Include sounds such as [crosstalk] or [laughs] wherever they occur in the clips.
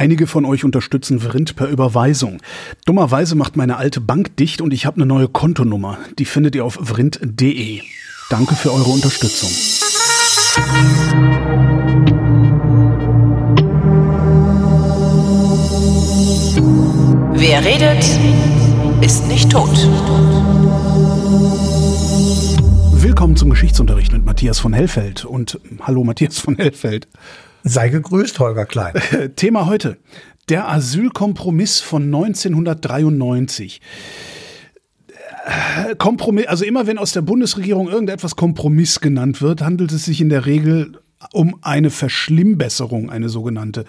Einige von euch unterstützen Vrind per Überweisung. Dummerweise macht meine alte Bank dicht und ich habe eine neue Kontonummer. Die findet ihr auf vrind.de. Danke für eure Unterstützung. Wer redet, ist nicht tot. Willkommen zum Geschichtsunterricht mit Matthias von Hellfeld. Und hallo Matthias von Hellfeld. Sei gegrüßt, Holger Klein. [laughs] Thema heute. Der Asylkompromiss von 1993. Kompromiss, also immer wenn aus der Bundesregierung irgendetwas Kompromiss genannt wird, handelt es sich in der Regel um eine Verschlimmbesserung, eine sogenannte.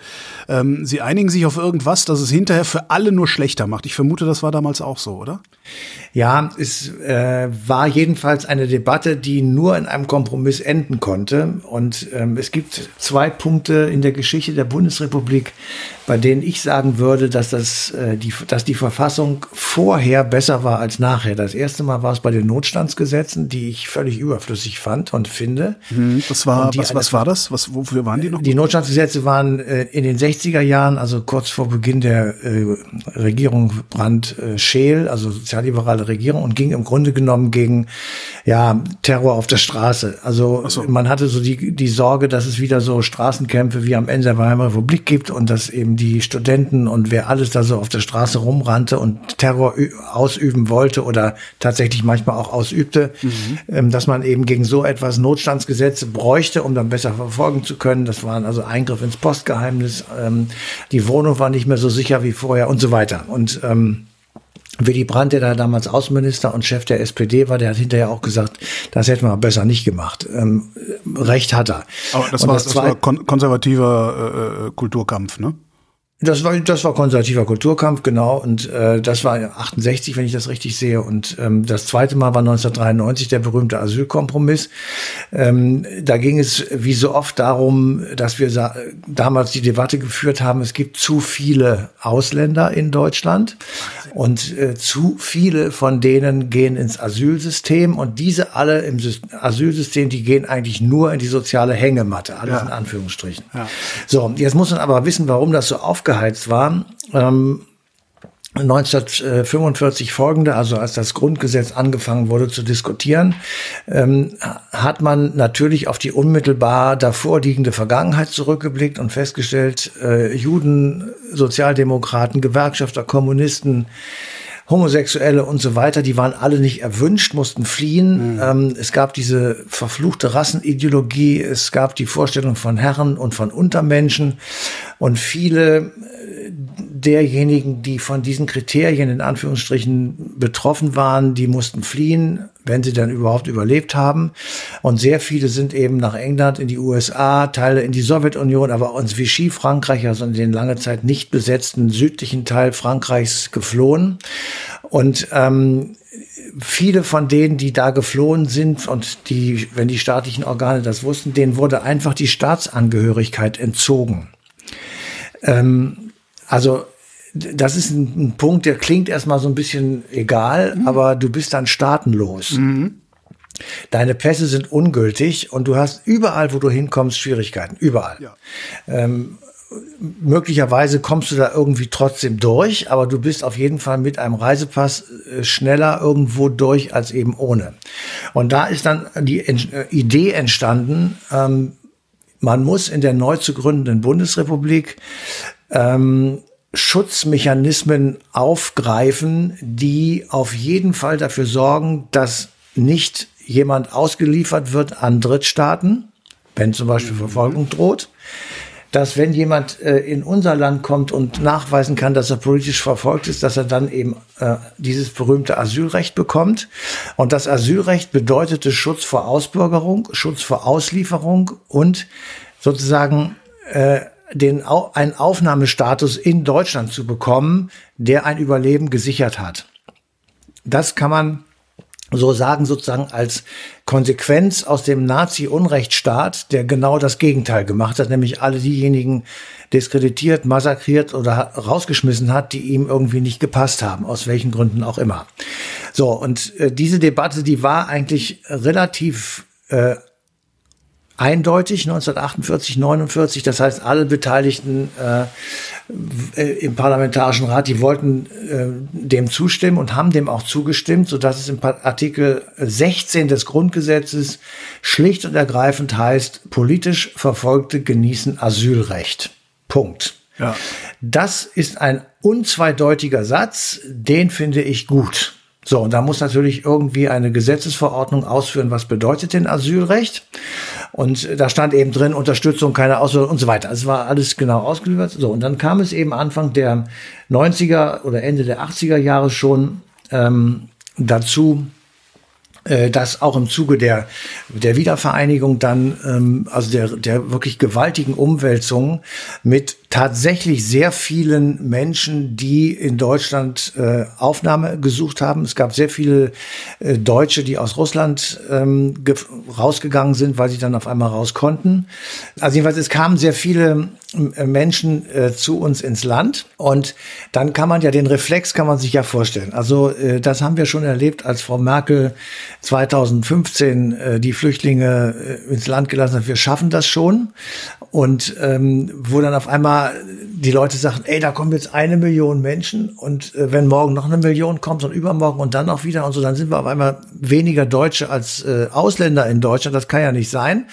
Ähm, sie einigen sich auf irgendwas, das es hinterher für alle nur schlechter macht. Ich vermute, das war damals auch so, oder? Ja, es äh, war jedenfalls eine Debatte, die nur in einem Kompromiss enden konnte. Und ähm, es gibt zwei Punkte in der Geschichte der Bundesrepublik, bei denen ich sagen würde, dass, das, äh, die, dass die Verfassung vorher besser war als nachher. Das erste Mal war es bei den Notstandsgesetzen, die ich völlig überflüssig fand und finde. Mhm, das war, was, was war das? Was, wofür waren die noch? Die Notstandsgesetze waren äh, in den 60er Jahren, also kurz vor Beginn der äh, Regierung Brandt-Scheel, äh, also sozialliberale Regierung und ging im Grunde genommen gegen ja, Terror auf der Straße. Also so. man hatte so die, die Sorge, dass es wieder so Straßenkämpfe wie am Ende der Weimarer Republik gibt und dass eben die Studenten und wer alles da so auf der Straße rumrannte und Terror ausüben wollte oder tatsächlich manchmal auch ausübte, mhm. ähm, dass man eben gegen so etwas Notstandsgesetze bräuchte, um dann besser verfolgen zu können. Das waren also Eingriff ins Postgeheimnis. Ähm, die Wohnung war nicht mehr so sicher wie vorher und so weiter. Und ähm, Willy Brandt, der da damals Außenminister und Chef der SPD war, der hat hinterher auch gesagt, das hätten wir besser nicht gemacht. Ähm, Recht hat er. Aber das, war, das, das war kon konservativer äh, äh Kulturkampf, ne? Das war, das war konservativer Kulturkampf, genau. Und äh, das war 68, wenn ich das richtig sehe. Und ähm, das zweite Mal war 1993 der berühmte Asylkompromiss. Ähm, da ging es wie so oft darum, dass wir damals die Debatte geführt haben, es gibt zu viele Ausländer in Deutschland und äh, zu viele von denen gehen ins Asylsystem und diese alle im Asylsystem, die gehen eigentlich nur in die soziale Hängematte, alles ja. in Anführungsstrichen. Ja. So, jetzt muss man aber wissen, warum das so aufgeheizt war. Ähm, 1945 folgende, also als das Grundgesetz angefangen wurde zu diskutieren, ähm, hat man natürlich auf die unmittelbar davor liegende Vergangenheit zurückgeblickt und festgestellt, äh, Juden, Sozialdemokraten, Gewerkschafter, Kommunisten, Homosexuelle und so weiter, die waren alle nicht erwünscht, mussten fliehen. Mhm. Ähm, es gab diese verfluchte Rassenideologie, es gab die Vorstellung von Herren und von Untermenschen und viele äh, derjenigen, die von diesen Kriterien in Anführungsstrichen betroffen waren, die mussten fliehen, wenn sie dann überhaupt überlebt haben. Und sehr viele sind eben nach England, in die USA, Teile in die Sowjetunion, aber uns Vichy Frankreich, also in den lange Zeit nicht besetzten südlichen Teil Frankreichs geflohen. Und ähm, viele von denen, die da geflohen sind und die, wenn die staatlichen Organe das wussten, denen wurde einfach die Staatsangehörigkeit entzogen. Ähm, also das ist ein, ein, Punkt, der klingt erstmal so ein bisschen egal, mhm. aber du bist dann staatenlos. Mhm. Deine Pässe sind ungültig und du hast überall, wo du hinkommst, Schwierigkeiten. Überall. Ja. Ähm, möglicherweise kommst du da irgendwie trotzdem durch, aber du bist auf jeden Fall mit einem Reisepass äh, schneller irgendwo durch als eben ohne. Und da ist dann die äh, Idee entstanden, ähm, man muss in der neu zu gründenden Bundesrepublik ähm, Schutzmechanismen aufgreifen, die auf jeden Fall dafür sorgen, dass nicht jemand ausgeliefert wird an Drittstaaten, wenn zum Beispiel Verfolgung droht, dass wenn jemand äh, in unser Land kommt und nachweisen kann, dass er politisch verfolgt ist, dass er dann eben äh, dieses berühmte Asylrecht bekommt. Und das Asylrecht bedeutete Schutz vor Ausbürgerung, Schutz vor Auslieferung und sozusagen äh, den, einen Aufnahmestatus in Deutschland zu bekommen, der ein Überleben gesichert hat. Das kann man so sagen, sozusagen als Konsequenz aus dem Nazi-Unrechtsstaat, der genau das Gegenteil gemacht hat, nämlich alle diejenigen diskreditiert, massakriert oder rausgeschmissen hat, die ihm irgendwie nicht gepasst haben, aus welchen Gründen auch immer. So, und äh, diese Debatte, die war eigentlich relativ äh, eindeutig 1948, 49. Das heißt, alle Beteiligten äh, äh, im Parlamentarischen Rat, die wollten äh, dem zustimmen und haben dem auch zugestimmt, so dass es im Artikel 16 des Grundgesetzes schlicht und ergreifend heißt, politisch Verfolgte genießen Asylrecht. Punkt. Ja. Das ist ein unzweideutiger Satz, den finde ich gut. So, und da muss natürlich irgendwie eine Gesetzesverordnung ausführen, was bedeutet denn Asylrecht? Und da stand eben drin, Unterstützung, keine Auswahl und so weiter. Es war alles genau ausgeliefert. So, und dann kam es eben Anfang der 90er oder Ende der 80er Jahre schon ähm, dazu, äh, dass auch im Zuge der, der Wiedervereinigung dann, ähm, also der, der wirklich gewaltigen Umwälzung mit tatsächlich sehr vielen Menschen, die in Deutschland äh, Aufnahme gesucht haben. Es gab sehr viele äh, Deutsche, die aus Russland ähm, rausgegangen sind, weil sie dann auf einmal raus konnten. Also jedenfalls, es kamen sehr viele äh, Menschen äh, zu uns ins Land und dann kann man ja den Reflex kann man sich ja vorstellen. Also äh, das haben wir schon erlebt, als Frau Merkel 2015 äh, die Flüchtlinge ins Land gelassen hat. Wir schaffen das schon und ähm, wo dann auf einmal die Leute sagen, ey, da kommen jetzt eine Million Menschen und äh, wenn morgen noch eine Million kommt und übermorgen und dann noch wieder und so, dann sind wir auf einmal weniger Deutsche als äh, Ausländer in Deutschland. Das kann ja nicht sein.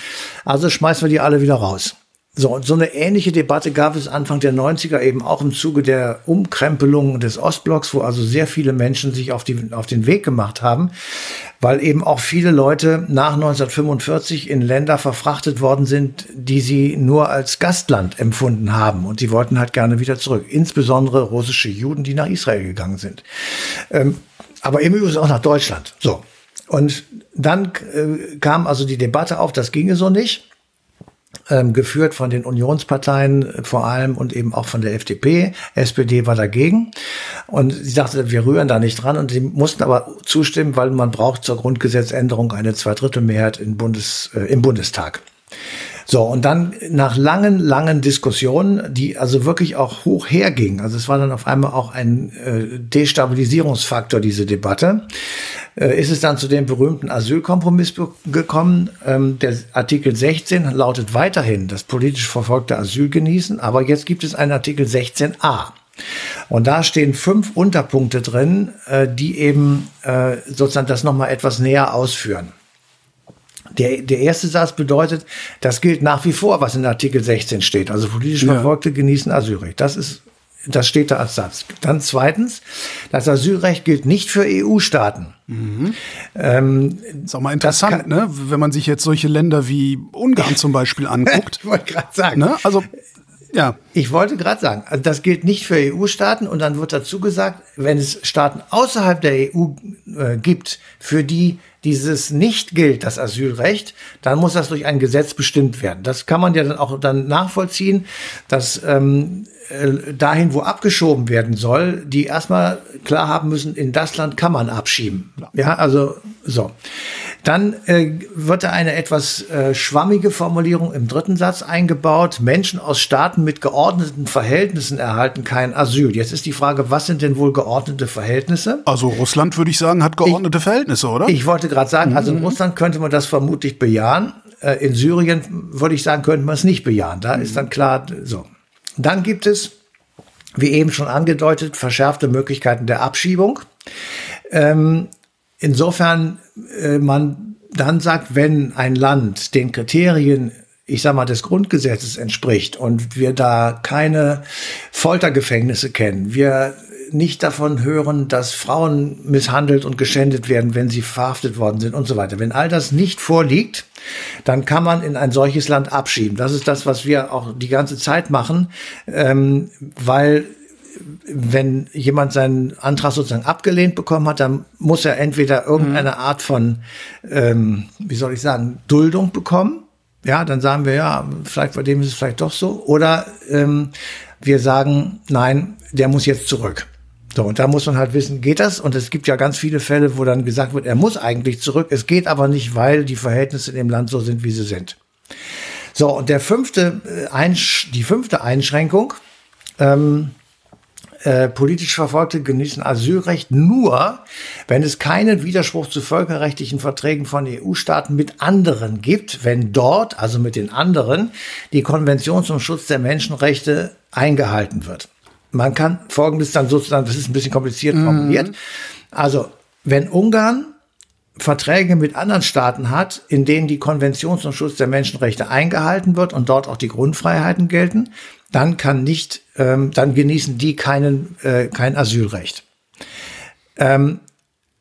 Also schmeißen wir die alle wieder raus. So, so eine ähnliche Debatte gab es Anfang der 90er eben auch im Zuge der Umkrempelung des Ostblocks, wo also sehr viele Menschen sich auf, die, auf den Weg gemacht haben, weil eben auch viele Leute nach 1945 in Länder verfrachtet worden sind, die sie nur als Gastland empfunden haben. Und sie wollten halt gerne wieder zurück. Insbesondere russische Juden, die nach Israel gegangen sind. Ähm, aber eben übrigens auch nach Deutschland. So. Und dann äh, kam also die Debatte auf, das ginge so nicht ähm, geführt von den Unionsparteien äh, vor allem und eben auch von der FDP. SPD war dagegen und sie sagte, wir rühren da nicht dran und sie mussten aber zustimmen, weil man braucht zur Grundgesetzänderung eine Zweidrittelmehrheit im, Bundes, äh, im Bundestag. So, und dann nach langen, langen Diskussionen, die also wirklich auch hoch hergingen, also es war dann auf einmal auch ein äh, Destabilisierungsfaktor, diese Debatte, äh, ist es dann zu dem berühmten Asylkompromiss gekommen. Ähm, der Artikel 16 lautet weiterhin, dass politisch Verfolgte Asyl genießen, aber jetzt gibt es einen Artikel 16a. Und da stehen fünf Unterpunkte drin, äh, die eben äh, sozusagen das nochmal etwas näher ausführen. Der, der erste Satz bedeutet, das gilt nach wie vor, was in Artikel 16 steht. Also politisch Verfolgte ja. genießen Asylrecht. Das ist, das steht da als Satz. Dann zweitens, das Asylrecht gilt nicht für EU-Staaten. Mhm. Ähm, ist auch mal interessant, kann, ne? wenn man sich jetzt solche Länder wie Ungarn [laughs] zum Beispiel anguckt. ich wollte gerade sagen. Ne? Also ja. Ich wollte gerade sagen, also das gilt nicht für EU-Staaten und dann wird dazu gesagt, wenn es Staaten außerhalb der EU äh, gibt, für die dieses nicht gilt, das Asylrecht, dann muss das durch ein Gesetz bestimmt werden. Das kann man ja dann auch dann nachvollziehen, dass ähm, äh, dahin, wo abgeschoben werden soll, die erstmal klar haben müssen, in das Land kann man abschieben. Ja, also so. Dann äh, wird da eine etwas äh, schwammige Formulierung im dritten Satz eingebaut. Menschen aus Staaten mit geordneten Verhältnissen erhalten kein Asyl. Jetzt ist die Frage, was sind denn wohl geordnete Verhältnisse? Also Russland, würde ich sagen, hat geordnete ich, Verhältnisse, oder? Ich wollte gerade sagen, also in mhm. Russland könnte man das vermutlich bejahen. Äh, in Syrien würde ich sagen, könnte man es nicht bejahen. Da mhm. ist dann klar so. Dann gibt es, wie eben schon angedeutet, verschärfte Möglichkeiten der Abschiebung. Ähm, insofern äh, man dann sagt, wenn ein Land den Kriterien ich sag mal, des Grundgesetzes entspricht und wir da keine Foltergefängnisse kennen, wir nicht davon hören, dass Frauen misshandelt und geschändet werden, wenn sie verhaftet worden sind und so weiter. Wenn all das nicht vorliegt, dann kann man in ein solches Land abschieben. Das ist das, was wir auch die ganze Zeit machen, ähm, weil wenn jemand seinen Antrag sozusagen abgelehnt bekommen hat, dann muss er entweder irgendeine mhm. Art von, ähm, wie soll ich sagen, Duldung bekommen. Ja, dann sagen wir, ja, vielleicht bei dem ist es vielleicht doch so. Oder ähm, wir sagen, nein, der muss jetzt zurück. So, und da muss man halt wissen, geht das? Und es gibt ja ganz viele Fälle, wo dann gesagt wird, er muss eigentlich zurück. Es geht aber nicht, weil die Verhältnisse in dem Land so sind, wie sie sind. So, und der fünfte, äh, die fünfte Einschränkung, ähm, äh, politisch Verfolgte genießen Asylrecht nur, wenn es keinen Widerspruch zu völkerrechtlichen Verträgen von EU-Staaten mit anderen gibt, wenn dort, also mit den anderen, die Konvention zum Schutz der Menschenrechte eingehalten wird. Man kann Folgendes dann sozusagen, das ist ein bisschen kompliziert formuliert. Also, wenn Ungarn Verträge mit anderen Staaten hat, in denen die Konvention zum Schutz der Menschenrechte eingehalten wird und dort auch die Grundfreiheiten gelten, dann kann nicht, ähm, dann genießen die keinen, äh, kein Asylrecht. Ähm,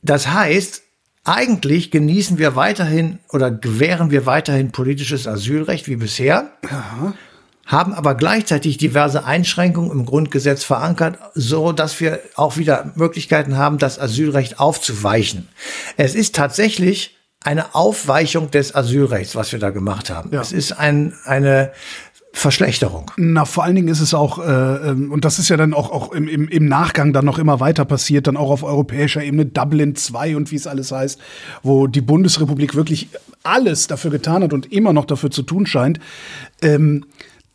das heißt, eigentlich genießen wir weiterhin oder gewähren wir weiterhin politisches Asylrecht wie bisher. Ja haben aber gleichzeitig diverse Einschränkungen im Grundgesetz verankert, so dass wir auch wieder Möglichkeiten haben, das Asylrecht aufzuweichen. Es ist tatsächlich eine Aufweichung des Asylrechts, was wir da gemacht haben. Ja. Es ist ein, eine Verschlechterung. Na, vor allen Dingen ist es auch, äh, ähm, und das ist ja dann auch, auch im, im, im Nachgang dann noch immer weiter passiert, dann auch auf europäischer Ebene, Dublin 2 und wie es alles heißt, wo die Bundesrepublik wirklich alles dafür getan hat und immer noch dafür zu tun scheint. Ähm,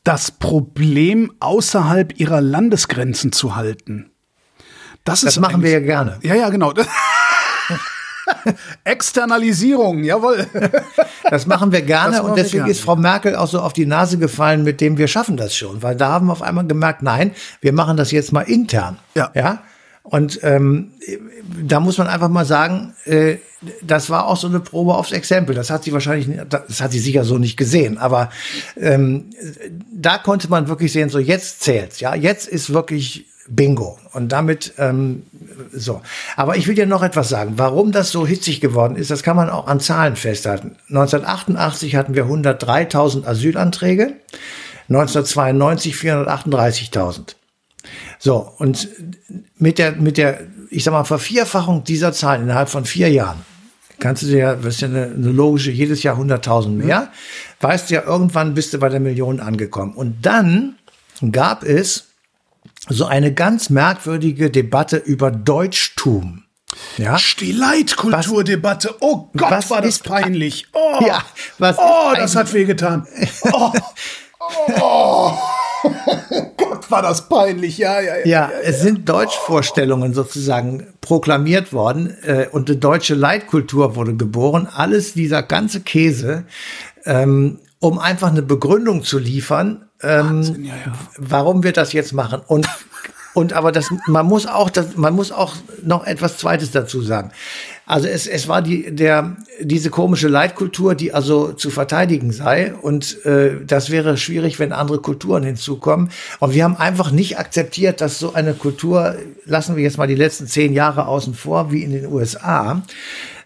das Problem außerhalb ihrer Landesgrenzen zu halten. Das, das machen wir ja gerne. Ja, ja, genau. [laughs] Externalisierung, jawohl. Das machen wir gerne und deswegen gerne. ist Frau Merkel auch so auf die Nase gefallen mit dem, wir schaffen das schon, weil da haben wir auf einmal gemerkt, nein, wir machen das jetzt mal intern. Ja. ja? Und ähm, da muss man einfach mal sagen, äh, das war auch so eine Probe aufs Exempel. Das hat sie wahrscheinlich, das hat sie sicher so nicht gesehen. Aber ähm, da konnte man wirklich sehen, so jetzt zählt's. Ja, jetzt ist wirklich Bingo. Und damit ähm, so. Aber ich will dir noch etwas sagen. Warum das so hitzig geworden ist, das kann man auch an Zahlen festhalten. 1988 hatten wir 103.000 Asylanträge, 1992 438.000. So, und mit der, mit der, ich sag mal, Vervierfachung dieser Zahlen innerhalb von vier Jahren, kannst du dir, das ist ja eine, eine logische, jedes Jahr 100.000 mehr, weißt du ja, irgendwann bist du bei der Million angekommen. Und dann gab es so eine ganz merkwürdige Debatte über Deutschtum. Ja. Stilleit-Kulturdebatte. Oh Gott, was war das peinlich. Oh, ja, was oh das hat wehgetan. [laughs] Oh. oh. [laughs] Gott, war das peinlich, ja, ja, ja. Ja, es sind Deutschvorstellungen sozusagen proklamiert worden äh, und eine deutsche Leitkultur wurde geboren. Alles dieser ganze Käse, ähm, um einfach eine Begründung zu liefern, ähm, Wahnsinn, ja, ja. warum wir das jetzt machen. Und und aber das, man muss auch, das, man muss auch noch etwas Zweites dazu sagen. Also es, es war die, der, diese komische Leitkultur, die also zu verteidigen sei. Und äh, das wäre schwierig, wenn andere Kulturen hinzukommen. Und wir haben einfach nicht akzeptiert, dass so eine Kultur, lassen wir jetzt mal die letzten zehn Jahre außen vor, wie in den USA,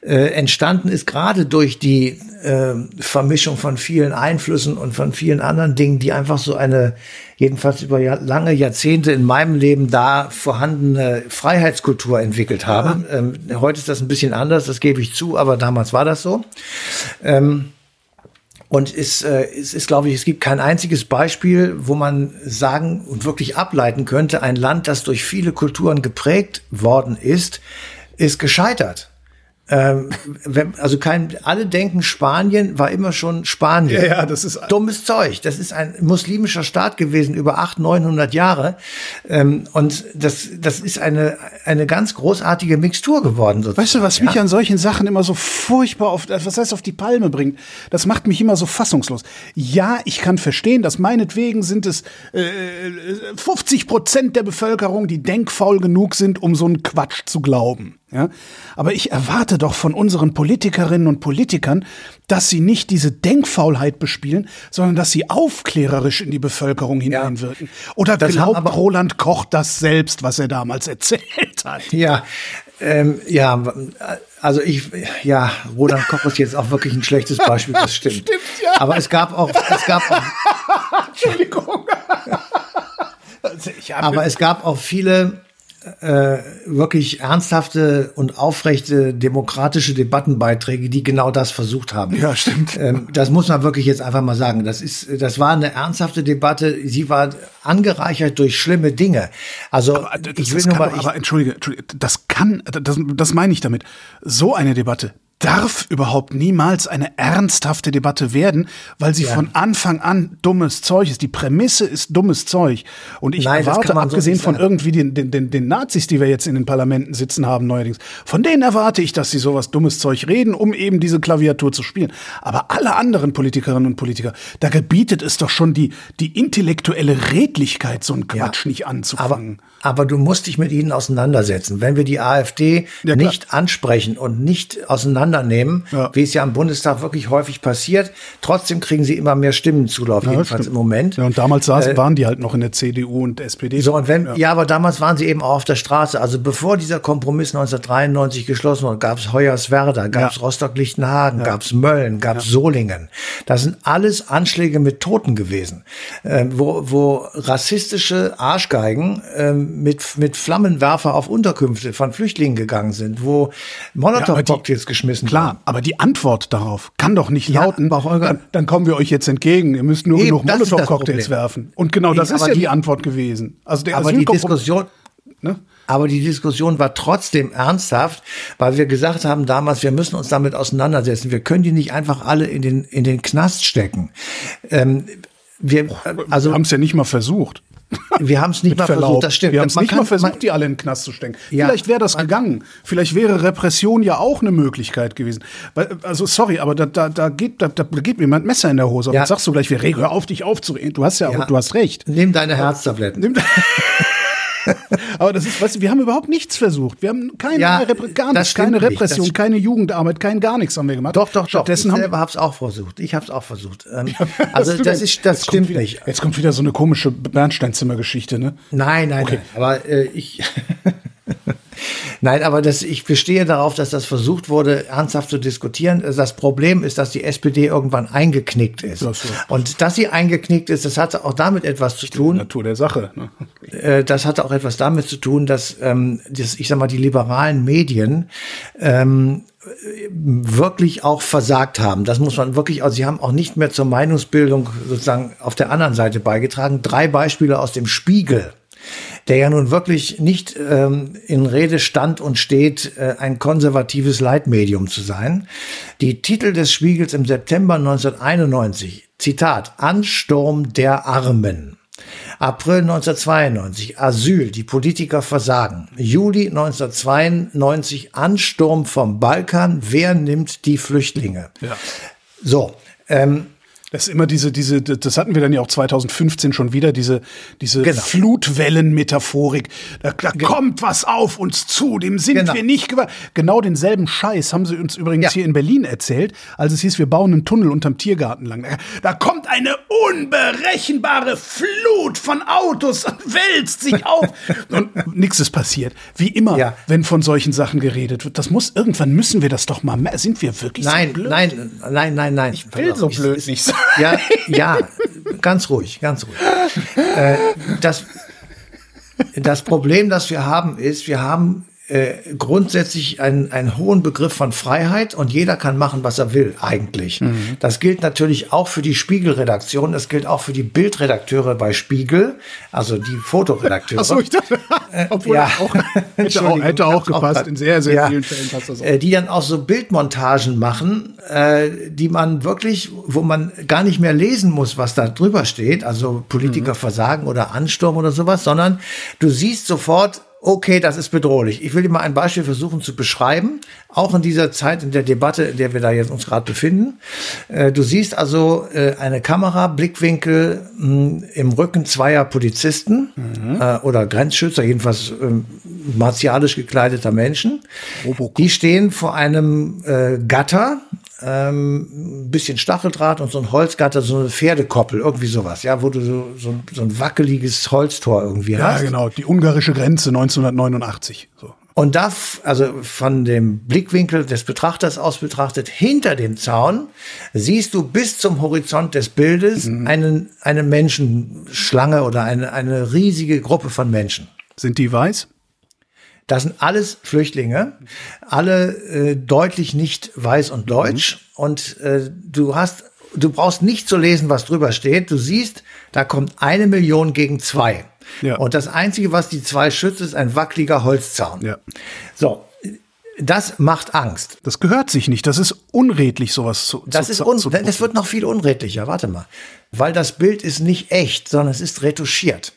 äh, entstanden ist, gerade durch die äh, Vermischung von vielen Einflüssen und von vielen anderen Dingen, die einfach so eine, jedenfalls über lange Jahrzehnte in meinem Leben da vorhandene Freiheitskultur entwickelt haben. Ähm, heute ist das ein bisschen anders, das gebe ich zu, aber damals war das so. Ähm, und es, äh, es ist, glaube ich, es gibt kein einziges Beispiel, wo man sagen und wirklich ableiten könnte, ein Land, das durch viele Kulturen geprägt worden ist, ist gescheitert. Ähm, wenn, also kein, alle denken, Spanien war immer schon Spanien. Ja, ja, das ist dummes Zeug. Das ist ein muslimischer Staat gewesen über 800, 900 Jahre. Ähm, und das, das ist eine, eine ganz großartige Mixtur geworden. Sozusagen. Weißt du, was mich an solchen Sachen immer so furchtbar auf, was heißt auf die Palme bringt? Das macht mich immer so fassungslos. Ja, ich kann verstehen, dass meinetwegen sind es äh, 50 Prozent der Bevölkerung, die denkfaul genug sind, um so einen Quatsch zu glauben. Ja? Aber ich erwarte doch von unseren Politikerinnen und Politikern, dass sie nicht diese Denkfaulheit bespielen, sondern dass sie aufklärerisch in die Bevölkerung hineinwirken. Oder das glaubt Roland Koch das selbst, was er damals [laughs] erzählt hat? Ja, ähm, ja, also ich, ja, Roland Koch ist jetzt auch wirklich ein schlechtes Beispiel, das [laughs] stimmt. stimmt ja. Aber es gab auch, es gab auch. [laughs] Entschuldigung. Aber es gab auch viele äh, wirklich ernsthafte und aufrechte demokratische Debattenbeiträge, die genau das versucht haben. Ja, stimmt. Ähm, das muss man wirklich jetzt einfach mal sagen. Das ist, das war eine ernsthafte Debatte. Sie war angereichert durch schlimme Dinge. Also aber, ich will nur mal, aber entschuldige, entschuldige, das kann, das, das meine ich damit. So eine Debatte darf überhaupt niemals eine ernsthafte Debatte werden, weil sie Ja. von Anfang an dummes Zeug ist. Die Prämisse ist dummes Zeug. Und ich Nein, erwarte, so abgesehen nicht von irgendwie den, den, den, den Nazis, die wir jetzt in den Parlamenten sitzen haben neuerdings, von denen erwarte ich, dass sie sowas dummes Zeug reden, um eben diese Klaviatur zu spielen. Aber alle anderen Politikerinnen und Politiker, da gebietet es doch schon die, die intellektuelle Redlichkeit, so einen Quatsch nicht Aber, anzufangen. aber du musst dich mit ihnen auseinandersetzen. Wenn wir die AfD Ja, nicht ansprechen und nicht auseinandernehmen, Ja. wie es ja im Bundestag wirklich häufig passiert, trotzdem kriegen sie immer mehr Stimmenzulauf, Ja, jedenfalls stimmt. im Moment. Ja, und damals saßen, waren die halt noch in der CDU und SPD. Äh, So, und wenn, ja. aber damals waren sie eben auch auf der Straße. Also bevor dieser Kompromiss 1993 geschlossen wurde, gab es Hoyerswerda, gab es Ja. Rostock-Lichtenhagen, gab es Mölln, gab es Solingen. Das sind alles Anschläge mit Toten gewesen, ähm, wo, wo rassistische Arschgeigen ähm, mit, mit Flammenwerfer auf Unterkünfte von Flüchtlingen gegangen sind, wo Molotow-Cocktails geschmissen Klar, aber die Antwort darauf kann doch nicht Ja, lauten, dann, dann kommen wir euch jetzt entgegen. Ihr müsst nur Eben, genug das ist das Molotow-Cocktails werfen. Und genau das Eben, ist aber ja die, die- Antwort gewesen. Also der Aber die Diskussion, Ne? aber die Diskussion war trotzdem ernsthaft, weil wir gesagt haben damals, wir müssen uns damit auseinandersetzen. Wir können die nicht einfach alle in den, in den Knast stecken. Ähm, wir, also, wir haben es ja nicht mal versucht. Wir haben es nicht mal Verlaub. versucht, das stimmt. Wir haben es nicht kann- mal versucht, die alle in den Knast zu stecken. Ja, Vielleicht wäre das gegangen. Vielleicht wäre Repression ja auch eine Möglichkeit gewesen. Also sorry, aber da, da, da, geht, da, da geht mir jemand Messer in der Hose. Ja. Und sagst du gleich, wir regen, hör auf, dich aufzuregen. Du hast ja, Ja. du hast recht. Nimm deine Herztabletten. Nimm- [laughs] [laughs] Aber das ist, weißt du, wir haben überhaupt nichts versucht. Wir haben keine, Ja, Repre gar nichts, keine nicht. Repression, keine Jugendarbeit, kein gar nichts haben wir gemacht. Doch, doch, doch. Ich haben selber habe es auch versucht. Ich habe es auch versucht. Ähm, [laughs] also Hast du das ist, das Jetzt stimmt wieder, nicht. Jetzt kommt wieder so eine komische Bernsteinzimmer-Geschichte, ne? Nein, nein, Okay. nein. Aber äh, ich. [laughs] Nein, aber das, ich bestehe darauf, dass das versucht wurde, ernsthaft zu diskutieren. Das Problem ist, dass die SPD irgendwann eingeknickt ist. Ach so. Und dass sie eingeknickt ist, das hatte auch damit etwas zu tun. Natur der Sache. Ne? Äh, das hatte auch etwas damit zu tun, dass ähm, das, ich sag mal, die liberalen Medien ähm, wirklich auch versagt haben. Das muss man wirklich, also sie haben auch nicht mehr zur Meinungsbildung sozusagen auf der anderen Seite beigetragen. Drei Beispiele aus dem Spiegel der ja nun wirklich nicht ähm, in Rede stand und steht, äh, ein konservatives Leitmedium zu sein. Die Titel des Spiegels im September 1991, Zitat, Ansturm der Armen. April 1992, Asyl, die Politiker versagen. Juli 1992, Ansturm vom Balkan, wer nimmt die Flüchtlinge? Ja. So, ähm, Das ist immer diese, diese, das hatten wir dann ja auch 2015 schon wieder, diese, diese Genau. Flutwellen-Metaphorik. Da, da kommt was auf uns zu, dem sind Genau. wir nicht gewahrt. Genau denselben Scheiß haben sie uns übrigens Ja. hier in Berlin erzählt, als es hieß, wir bauen einen Tunnel unterm Tiergarten lang. Da, da kommt eine unberechenbare Flut von Autos und wälzt sich auf. [laughs] und nichts ist passiert. Wie immer, Ja. wenn von solchen Sachen geredet wird. Das muss, irgendwann müssen wir das doch mal, sind wir wirklich Nein, so blöd? nein, nein, nein, nein. Ich will so blöd ich, nicht sein. Ja, ja, ganz ruhig, ganz ruhig. Äh, das, das Problem, das wir haben, ist, wir haben äh, grundsätzlich einen, einen hohen Begriff von Freiheit und jeder kann machen, was er will, eigentlich. Mhm. Das gilt natürlich auch für die Spiegelredaktion, das gilt auch für die Bildredakteure bei Spiegel, also die Fotoredakteure. [laughs] Achso, ich dachte, [laughs] obwohl ja. auch, hätte auch, hätte auch auch gepasst. grad- In sehr, sehr Ja. vielen Fällen passt das auch. Äh, die dann auch so Bildmontagen machen, äh, die man wirklich, wo man gar nicht mehr lesen muss, was da drüber steht, also Politiker Mhm. versagen oder Ansturm oder sowas, sondern du siehst sofort, okay, das ist bedrohlich. Ich will dir mal ein Beispiel versuchen zu beschreiben, auch in dieser Zeit, in der Debatte, in der wir da jetzt uns gerade befinden. Äh, du siehst also äh, eine Kamera, Blickwinkel im Rücken zweier Polizisten äh, oder Grenzschützer, jedenfalls ähm, martialisch gekleideter Menschen. Robocop. Die stehen vor einem Gatter, ähm, ein bisschen Stacheldraht und so ein Holzgatter, so eine Pferdekoppel, irgendwie sowas, ja, wo du so, so, ein, so ein wackeliges Holztor irgendwie Ja, hast. genau. Die ungarische Grenze 1989. So. Und da, also von dem Blickwinkel des Betrachters aus betrachtet, hinter dem Zaun siehst du bis zum Horizont des Bildes einen, eine Menschenschlange oder eine, eine riesige Gruppe von Menschen. Sind die weiß? Das sind alles Flüchtlinge, alle äh, deutlich nicht weiß und deutsch. Und äh, du hast, du brauchst nicht zu lesen, was drüber steht. Du siehst, da kommt eine Million gegen zwei. Ja. Und das Einzige, was die zwei schützt, ist ein wackeliger Holzzaun. Ja. So, das macht Angst. Das gehört sich nicht. Das ist unredlich, sowas zu Das zu, ist un zu das wird noch viel unredlicher. Warte mal, weil das Bild ist nicht echt, sondern es ist retuschiert,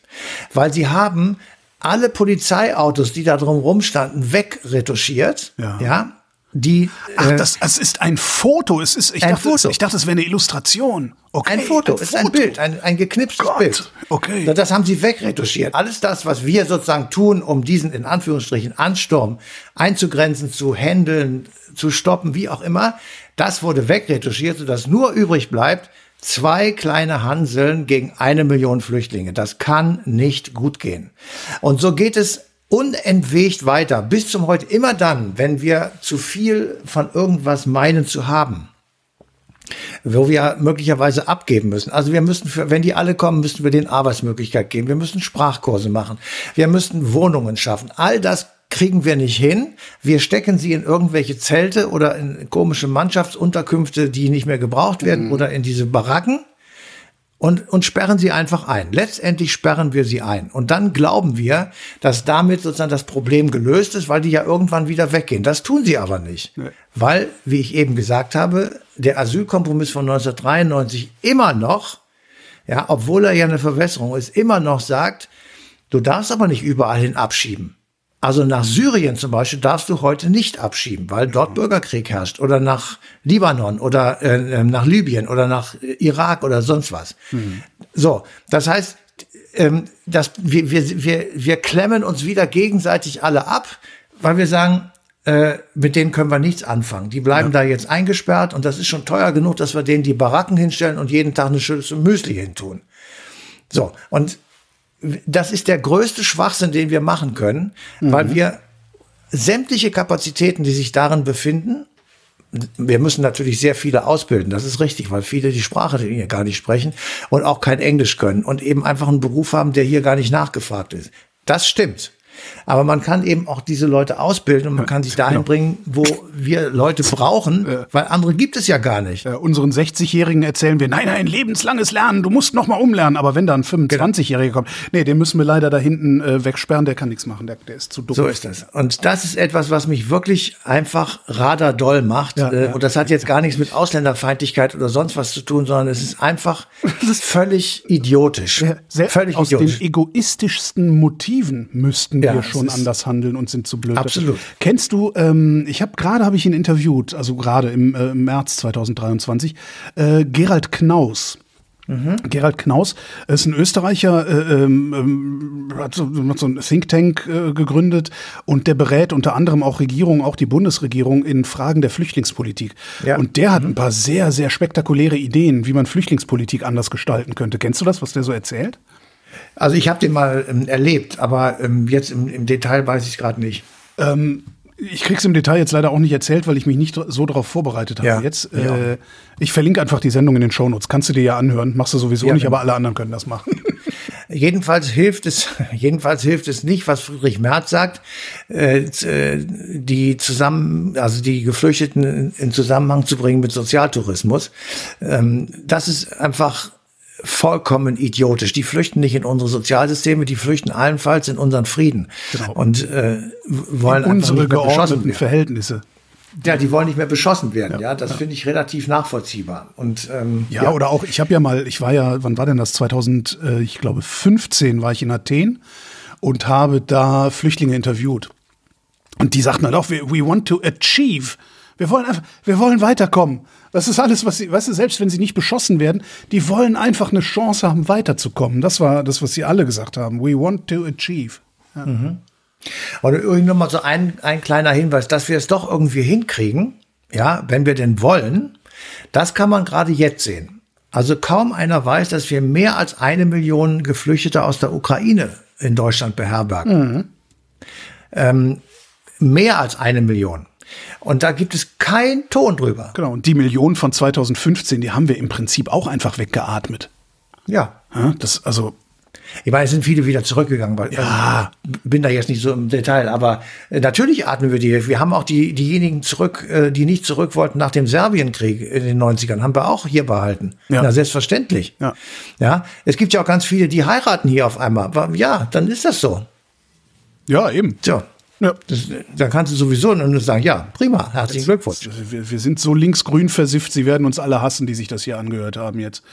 weil sie haben alle Polizeiautos, die da drum rumstanden, wegretuschiert. Ja. ja die Ach, äh, das, es ist ein Foto. Es ist, ich Ein dachte, Foto. Ich dachte, es wäre eine Illustration. Okay, Ein Foto, es ist ein Bild, ein, ein geknipstes Gott, Bild. okay. So, Das haben sie wegretuschiert. Alles das, was wir sozusagen tun, um diesen in Anführungsstrichen Ansturm einzugrenzen, zu handeln, zu stoppen, wie auch immer, das wurde wegretuschiert, sodass nur übrig bleibt, zwei kleine Hanseln gegen eine Million Flüchtlinge. Das kann nicht gut gehen. Und so geht es unentwegt weiter bis zum heute. Immer dann, wenn wir zu viel von irgendwas meinen zu haben wo wir möglicherweise abgeben müssen. Also wir müssen, für, wenn die alle kommen, müssen wir denen Arbeitsmöglichkeit geben. Wir müssen Sprachkurse machen. Wir müssen Wohnungen schaffen. All das kriegen wir nicht hin. Wir stecken sie in irgendwelche Zelte oder in komische Mannschaftsunterkünfte, die nicht mehr gebraucht werden oder in diese Baracken und, und sperren sie einfach ein. Letztendlich sperren wir sie ein. Und dann glauben wir, dass damit sozusagen das Problem gelöst ist, weil die ja irgendwann wieder weggehen. Das tun sie aber nicht. Weil, wie ich eben gesagt habe, der Asylkompromiss von 1993 immer noch, ja, obwohl er ja eine Verwässerung ist, immer noch sagt, du darfst aber nicht überall hin abschieben. Also nach Syrien zum Beispiel darfst du heute nicht abschieben, weil dort Bürgerkrieg herrscht. Oder nach Libanon oder äh, nach Libyen oder nach Irak oder sonst was. So, das heißt, ähm, das, wir, wir, wir, wir klemmen uns wieder gegenseitig alle ab, weil wir sagen, äh, mit denen können wir nichts anfangen. Die bleiben da jetzt eingesperrt und das ist schon teuer genug, dass wir denen die Baracken hinstellen und jeden Tag eine Schüssel Müsli hintun. So, und das ist der größte Schwachsinn, den wir machen können, weil wir sämtliche Kapazitäten, die sich darin befinden, wir müssen natürlich sehr viele ausbilden, das ist richtig, weil viele die Sprache hier gar nicht sprechen und auch kein Englisch können und eben einfach einen Beruf haben, der hier gar nicht nachgefragt ist. Das stimmt. Aber man kann eben auch diese Leute ausbilden und man kann sich dahin bringen, wo wir Leute brauchen, weil andere gibt es ja gar nicht. Äh, unseren 60-Jährigen erzählen wir, nein, nein, lebenslanges Lernen, du musst noch mal umlernen. Aber wenn da ein 25-Jähriger kommt, nee, den müssen wir leider da hinten äh, wegsperren, der kann nichts machen, der, der ist zu dumm. So ist das. Und das ist etwas, was mich wirklich einfach radardoll macht. Ja, Äh, ja. und das hat jetzt gar nichts mit Ausländerfeindlichkeit oder sonst was zu tun, sondern es ist einfach [laughs] völlig idiotisch. Sehr, völlig aus idiotisch. den egoistischsten Motiven müssten Ja, wir schon anders handeln und sind zu blöd. Absolut. Kennst du, ähm, ich habe gerade habe ich ihn interviewt, also gerade im, äh, im März 2023, äh, Gerald Knaus. Mhm. Gerald Knaus ist ein Österreicher, äh, ähm, ähm, hat, so, hat so ein Think Tank äh, gegründet und der berät unter anderem auch Regierungen, auch die Bundesregierung in Fragen der Flüchtlingspolitik. Ja. Und der Mhm. hat ein paar sehr, sehr spektakuläre Ideen, wie man Flüchtlingspolitik anders gestalten könnte. Kennst du das, was der so erzählt? Also ich habe den mal ähm, erlebt, aber ähm, jetzt im, im Detail weiß ich gerade nicht. Ich krieg's im Detail jetzt leider auch nicht erzählt, weil ich mich nicht so darauf vorbereitet habe. Ja, jetzt, äh, ich verlinke einfach die Sendung in den Shownotes. Kannst du dir ja anhören. Machst du sowieso Ja, nicht, genau. aber alle anderen können das machen. [laughs] Jedenfalls hilft es, [laughs] jedenfalls hilft es nicht, was Friedrich Merz sagt, äh, äh, die zusammen, also die Geflüchteten in, in Zusammenhang zu bringen mit Sozialtourismus. Ähm, das ist einfach vollkommen idiotisch. Die flüchten nicht in unsere Sozialsysteme, die flüchten allenfalls in unseren Frieden Genau. und äh, wollen einfach Unsere nicht mehr geordneten werden. Verhältnisse. Ja, die wollen nicht mehr beschossen werden. Ja, das finde ich relativ nachvollziehbar. Und ähm, Ja, oder auch, ich habe ja mal, ich war ja, wann war denn das? 2000, äh, ich glaube 15 war ich in Athen und habe da Flüchtlinge interviewt. Und die sagten halt auch, we, we want to achieve. Wir wollen einfach, wir wollen weiterkommen. Das ist alles, was sie, weißt du, selbst wenn sie nicht beschossen werden, die wollen einfach eine Chance haben, weiterzukommen. Das war das, was sie alle gesagt haben. We want to achieve. Und übrigens noch mal so ein, ein kleiner Hinweis, dass wir es doch irgendwie hinkriegen, ja, wenn wir denn wollen, das kann man gerade jetzt sehen. Also kaum einer weiß, dass wir mehr als eine Million Geflüchtete aus der Ukraine in Deutschland beherbergen. Ähm, mehr als eine Million. Und da gibt es keinen Ton drüber. Genau. Und die Millionen von 2015, die haben wir im Prinzip auch einfach weggeatmet. Ja. Ja, das, also, Ich meine, es sind viele wieder zurückgegangen, weil Ja. also, bin da jetzt nicht so im Detail, aber äh, natürlich atmen wir die. Wir haben auch die, diejenigen zurück, äh, die nicht zurück wollten nach dem Serbienkrieg in den 90ern, haben wir auch hier behalten. Ja. Na, selbstverständlich. Ja. ja. Es gibt ja auch ganz viele, die heiraten hier auf einmal. Ja, dann ist das so. ja, eben. So. Ja. Das, da kannst du sowieso nur sagen, ja, prima, herzlichen Glückwunsch. Wir, wir sind so linksgrün versifft, sie werden uns alle hassen, die sich das hier angehört haben jetzt.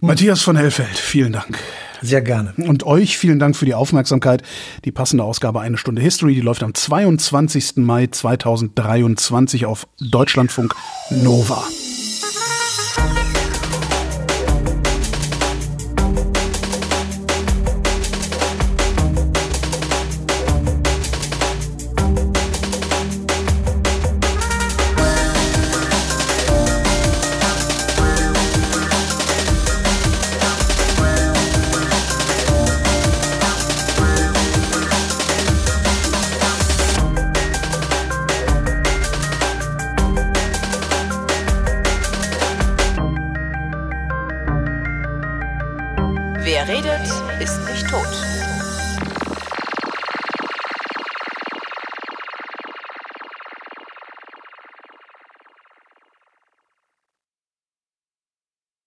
Matthias von Hellfeld, vielen Dank. Sehr gerne. Und euch vielen Dank für die Aufmerksamkeit. Die passende Ausgabe Eine Stunde History, die läuft am 22. Mai 2023 auf Deutschlandfunk Nova.